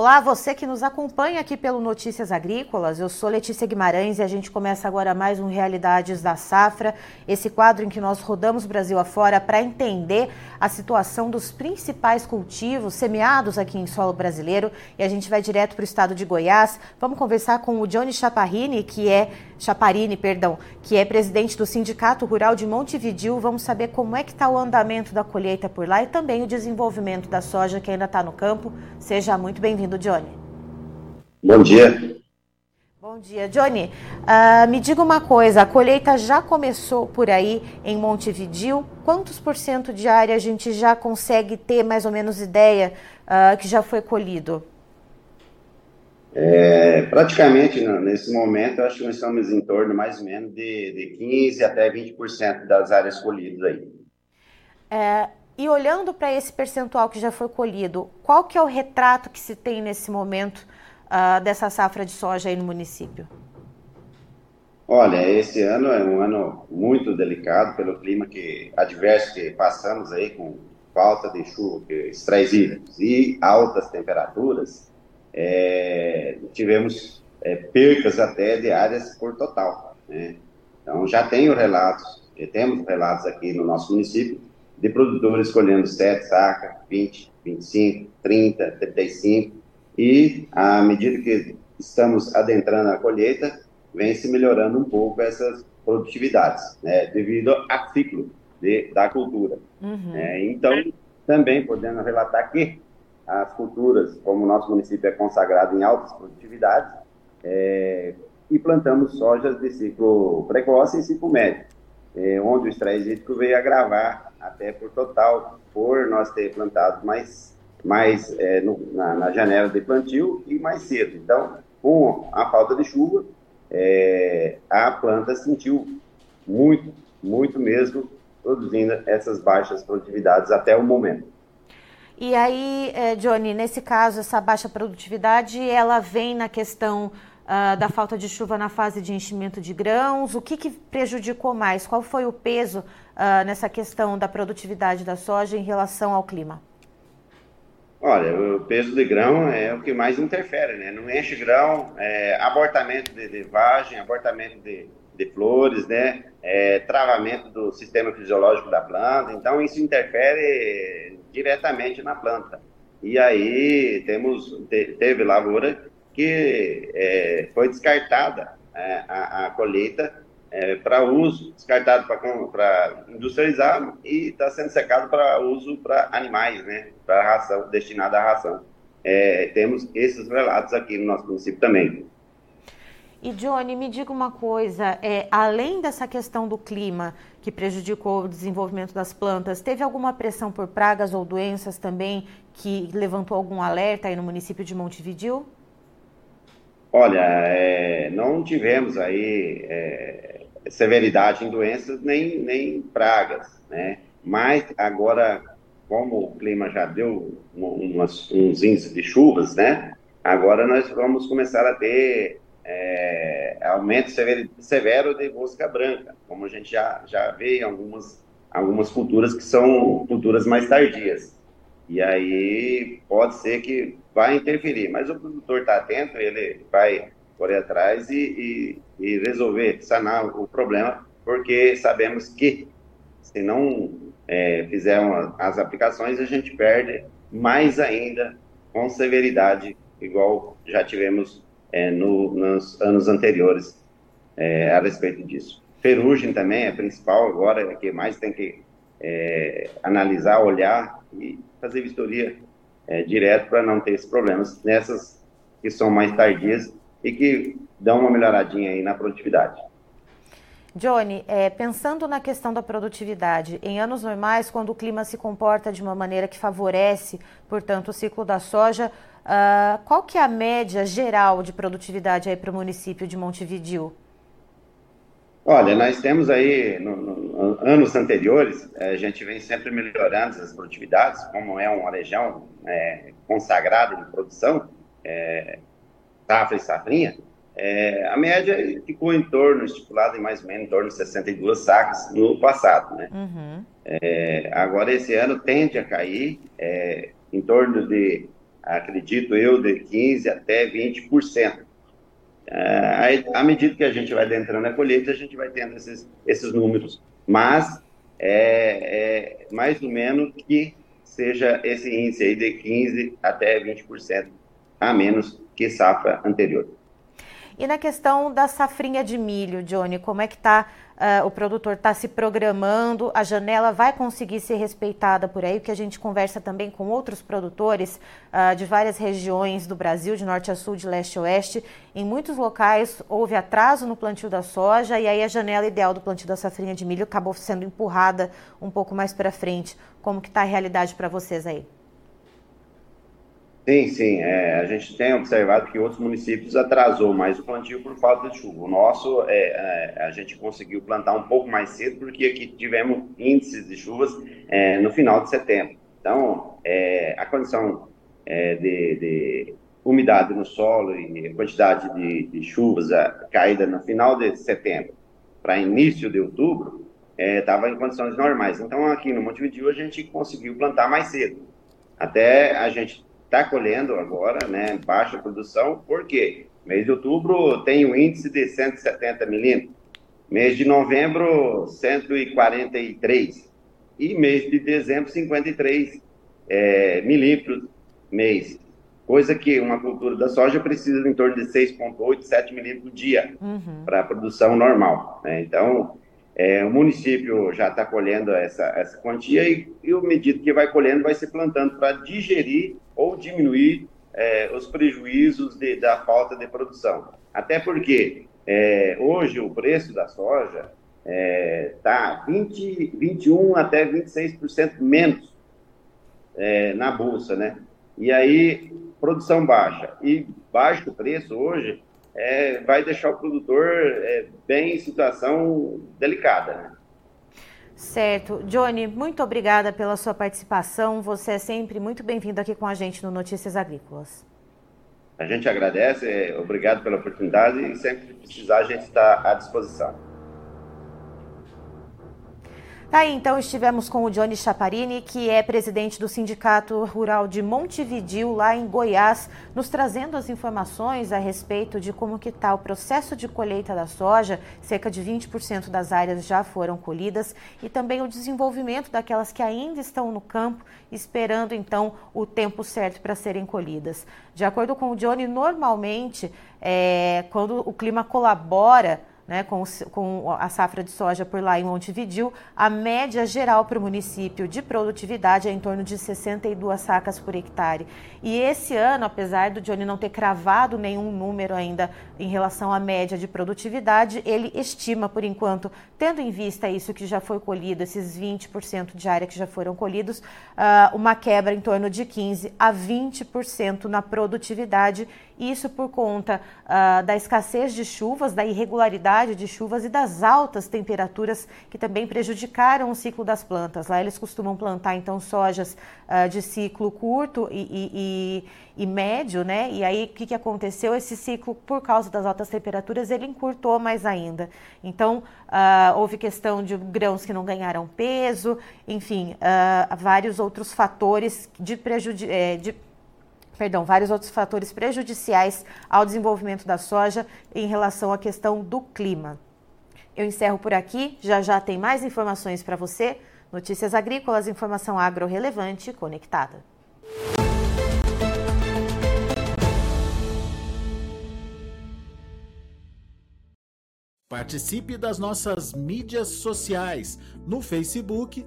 Olá, você que nos acompanha aqui pelo Notícias Agrícolas. Eu sou Letícia Guimarães e a gente começa agora mais um Realidades da Safra, esse quadro em que nós rodamos Brasil afora para entender a situação dos principais cultivos semeados aqui em solo brasileiro. E a gente vai direto para o estado de Goiás. Vamos conversar com o Johnny Chaparini, que é Chaparini, perdão, que é presidente do Sindicato Rural de Montevidil. Vamos saber como é que está o andamento da colheita por lá e também o desenvolvimento da soja que ainda está no campo. Seja muito bem-vindo bem-vindo, Johnny. Bom dia. Bom dia, Johnny. Uh, me diga uma coisa: a colheita já começou por aí em Montevidil. Quantos por cento de área a gente já consegue ter mais ou menos ideia uh, que já foi colhido? É, praticamente nesse momento, eu acho que nós estamos em torno mais ou menos de, de 15 até 20% das áreas colhidas aí. É, e olhando para esse percentual que já foi colhido, qual que é o retrato que se tem nesse momento uh, dessa safra de soja aí no município? Olha, esse ano é um ano muito delicado pelo clima que adverso que passamos aí com falta de chuva, hídricos e altas temperaturas. É, tivemos é, percas até de áreas por total. Né? Então já tenho relatos, temos relatos aqui no nosso município de produtores escolhendo 7 sacas, 20, 25, 30, 35, e à medida que estamos adentrando a colheita, vem se melhorando um pouco essas produtividades, né, devido ao ciclo de, da cultura. Uhum. É, então, também podemos relatar que as culturas, como o nosso município é consagrado em altas produtividades, é, e plantamos sojas de ciclo precoce e ciclo médio, é, onde o estresse hídrico veio agravar até por total, por nós ter plantado mais, mais é, no, na, na, janela de plantio e mais cedo. Então, com a falta de chuva, é, a planta sentiu muito, muito mesmo, produzindo essas baixas produtividades até o momento. E aí, é, Johnny, nesse caso, essa baixa produtividade, ela vem na questão uh, da falta de chuva na fase de enchimento de grãos? O que, que prejudicou mais? Qual foi o peso uh, nessa questão da produtividade da soja em relação ao clima? Olha, o peso de grão é o que mais interfere, né? Não enche grão, é, abortamento de, de vagem, abortamento de, de flores, né? É, travamento do sistema fisiológico da planta. Então, isso interfere diretamente na planta. E aí, temos, te, teve lavoura que é, foi descartada é, a, a, colheita é, para uso, descartado para industrializar e está sendo secado para uso para animais, né, para ração, destinada à ração. É, temos esses relatos aqui no nosso município também. E Johnny, me diga uma coisa, é, além dessa questão do clima que prejudicou o desenvolvimento das plantas, teve alguma pressão por pragas ou doenças também que levantou algum alerta aí no município de Montevidil? Olha, é, não tivemos aí é, severidade em doenças nem, nem pragas, né? Mas agora, como o clima já deu umas, uns índices de chuvas, né? Agora nós vamos começar a ter é, aumento severo, de mosca branca, como a gente já, já vê em algumas, algumas culturas que são culturas mais tardias. E aí pode ser que vai interferir, mas o produtor está atento, ele vai correr atrás e, e, e, resolver, sanar o problema, porque sabemos que se não é, fizer uma, as aplicações, a gente perde mais ainda com severidade, igual já tivemos é, no, nos anos anteriores é, a respeito disso. Ferrugem também é principal agora, é que mais tem que é, analisar, olhar e fazer vistoria é, direto para não ter esses problemas nessas que são mais tardias e que dão uma melhoradinha aí na produtividade. Johnny, é, pensando na questão da produtividade, em anos normais, quando o clima se comporta de uma maneira que favorece, portanto, o ciclo da soja, uh, qual que é a média geral de produtividade aí para o município de Montevidil? Olha, nós temos aí, no, no, anos anteriores, eh, a gente vem sempre melhorando as produtividades, como é uma região é, consagrada em produção, é, safra e safrinha, é, a média ficou em torno, estipulada em mais ou menos em torno de 62 sacas no passado, né? Uhum. É, agora, esse ano tende a cair é, em torno de acredito eu, de 15% até 20%. É, à medida que a gente vai adentrando na colheita, a gente vai tendo esses, esses números. Mas é, é mais ou menos que seja esse índice aí de 15% até 20% a menos que safra anterior. E na questão da safrinha de milho, Johnny, como é que está uh, o produtor está se programando, a janela vai conseguir ser respeitada por aí, porque a gente conversa também com outros produtores uh, de várias regiões do Brasil, de norte a sul, de leste a oeste. Em muitos locais houve atraso no plantio da soja e aí a janela ideal do plantio da safrinha de milho acabou sendo empurrada um pouco mais para frente. Como que está a realidade para vocês aí? Sim, sim. É, a gente tem observado que outros municípios atrasou mais o plantio por falta de chuva. O nosso, é, é, a gente conseguiu plantar um pouco mais cedo porque aqui tivemos índices de chuvas é, no final de setembro. Então, é, a condição é, de, de, umidade no solo e quantidade de, de chuvas caída no final de setembro para início de outubro estava em condições normais. Então, aqui no Montevideo, a gente conseguiu plantar mais cedo. Até a gente está colhendo agora, né, baixa produção, por quê? Mês de outubro tem um índice de 170 milímetros, mês de novembro 143 e mês de dezembro 53 é, milímetros mês, coisa que uma cultura da soja precisa em torno de 6,8, 7 milímetros por dia uhum. para a produção normal. Né? Então, é, o município já está colhendo essa, essa quantia e, e o medida que vai colhendo vai se plantando para digerir ou diminuir é, os prejuízos de, da falta de produção. Até porque é, hoje o preço da soja está é, 20, 21 até 26% menos é, na bolsa, né? E aí produção baixa e baixo preço hoje é, vai deixar o produtor é, bem em situação delicada. Né? Certo. Johnny, muito obrigada pela sua participação. Você é sempre muito bem-vindo aqui com a gente no Notícias Agrícolas. A gente agradece, é, obrigado pela oportunidade e sempre que precisar a gente está à disposição. Tá então estivemos com o Johnny Chaparini, que é presidente do Sindicato Rural de Montevidil, lá em Goiás, nos trazendo as informações a respeito de como que está o processo de colheita da soja, cerca de 20% das áreas já foram colhidas, e também o desenvolvimento daquelas que ainda estão no campo, esperando então o tempo certo para serem colhidas. De acordo com o Johnny, normalmente, é, quando o clima colabora né, com, com, a safra de soja por lá em Montevidil, a média geral para o município de produtividade é em torno de 62 sacas por hectare. E esse ano, apesar do Johnny não ter cravado nenhum número ainda em relação à média de produtividade, ele estima, por enquanto, tendo em vista isso que já foi colhido, esses 20% de área que já foram colhidos, uh, uma quebra em torno de 15% a 20% na produtividade isso por conta uh, da escassez de chuvas, da irregularidade de chuvas e das altas temperaturas que também prejudicaram o ciclo das plantas. Lá eles costumam plantar então sojas uh, de ciclo curto e, e, e, médio, né? E aí o que, que aconteceu? Esse ciclo, por causa das altas temperaturas, ele encurtou mais ainda. Então uh, houve questão de grãos que não ganharam peso, enfim, vários outros fatores de prejuízo. Eh, perdão, vários outros fatores prejudiciais ao desenvolvimento da soja em relação à questão do clima. Eu encerro por aqui, já já tem mais informações para você. Notícias agrícolas, informação agro relevante conectada. Participe das nossas mídias sociais no Facebook